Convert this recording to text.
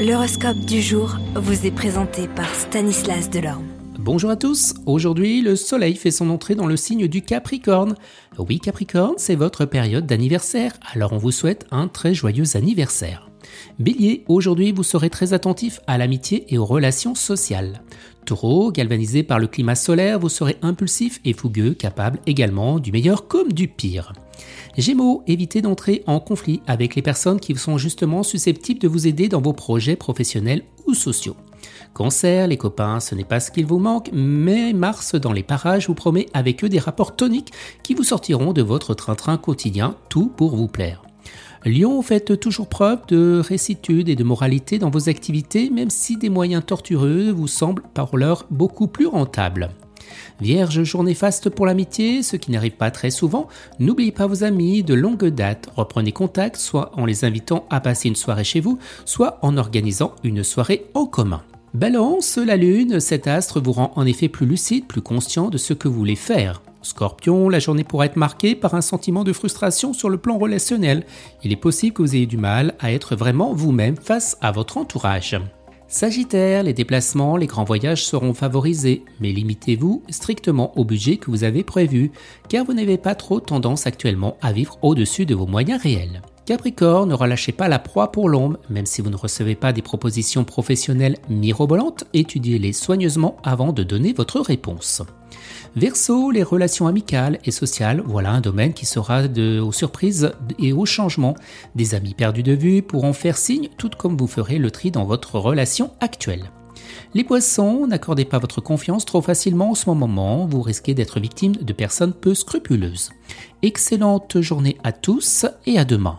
L'horoscope du jour vous est présenté par Stanislas Delorme. Bonjour à tous, aujourd'hui le soleil fait son entrée dans le signe du Capricorne. Oui Capricorne, c'est votre période d'anniversaire, alors on vous souhaite un très joyeux anniversaire. Bélier, aujourd'hui vous serez très attentif à l'amitié et aux relations sociales. Taureau, galvanisé par le climat solaire, vous serez impulsif et fougueux, capable également du meilleur comme du pire. Gémeaux, évitez d'entrer en conflit avec les personnes qui sont justement susceptibles de vous aider dans vos projets professionnels ou sociaux. Cancer, les copains, ce n'est pas ce qu'il vous manque, mais Mars dans les parages vous promet avec eux des rapports toniques qui vous sortiront de votre train-train quotidien, tout pour vous plaire. Lion, faites toujours preuve de récitude et de moralité dans vos activités, même si des moyens tortureux vous semblent par l'heure beaucoup plus rentables. Vierge, journée faste pour l'amitié, ce qui n'arrive pas très souvent. N'oubliez pas vos amis de longue date. Reprenez contact, soit en les invitant à passer une soirée chez vous, soit en organisant une soirée en commun. Balance, la lune, cet astre vous rend en effet plus lucide, plus conscient de ce que vous voulez faire. Scorpion, la journée pourrait être marquée par un sentiment de frustration sur le plan relationnel. Il est possible que vous ayez du mal à être vraiment vous-même face à votre entourage. Sagittaire, les déplacements, les grands voyages seront favorisés, mais limitez-vous strictement au budget que vous avez prévu, car vous n'avez pas trop tendance actuellement à vivre au-dessus de vos moyens réels. Capricorne, ne relâchez pas la proie pour l'ombre, même si vous ne recevez pas des propositions professionnelles mirobolantes, étudiez-les soigneusement avant de donner votre réponse. Verseau, les relations amicales et sociales, voilà un domaine qui sera de, aux surprises et aux changements. Des amis perdus de vue pourront faire signe, tout comme vous ferez le tri dans votre relation actuelle. Les poissons, n'accordez pas votre confiance trop facilement en ce moment, vous risquez d'être victime de personnes peu scrupuleuses. Excellente journée à tous et à demain.